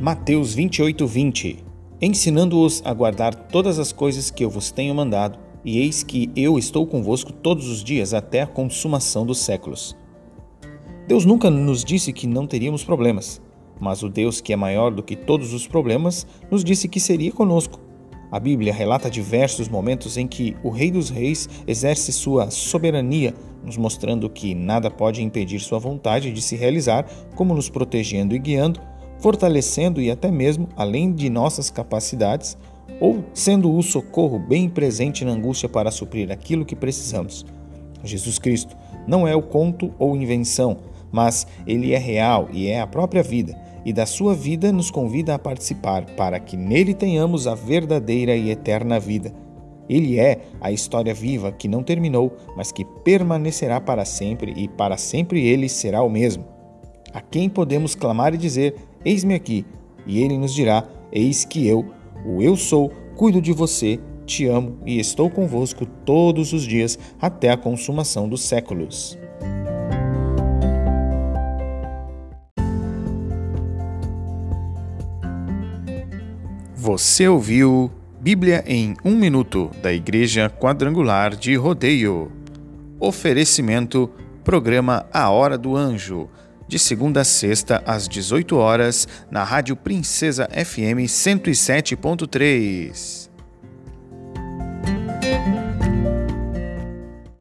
Mateus 28, 20 Ensinando-os a guardar todas as coisas que eu vos tenho mandado, e eis que eu estou convosco todos os dias até a consumação dos séculos. Deus nunca nos disse que não teríamos problemas, mas o Deus que é maior do que todos os problemas nos disse que seria conosco. A Bíblia relata diversos momentos em que o Rei dos Reis exerce sua soberania, nos mostrando que nada pode impedir sua vontade de se realizar, como nos protegendo e guiando, fortalecendo e até mesmo além de nossas capacidades, ou sendo o socorro bem presente na angústia para suprir aquilo que precisamos. Jesus Cristo não é o conto ou invenção, mas ele é real e é a própria vida, e da sua vida nos convida a participar para que nele tenhamos a verdadeira e eterna vida. Ele é a história viva que não terminou, mas que permanecerá para sempre, e para sempre ele será o mesmo. A quem podemos clamar e dizer: Eis-me aqui, e ele nos dirá: Eis que eu, o Eu sou, cuido de você, te amo e estou convosco todos os dias até a consumação dos séculos. Você ouviu Bíblia em um Minuto, da Igreja Quadrangular de Rodeio. Oferecimento: Programa A Hora do Anjo de segunda a sexta às 18 horas na Rádio Princesa FM 107.3.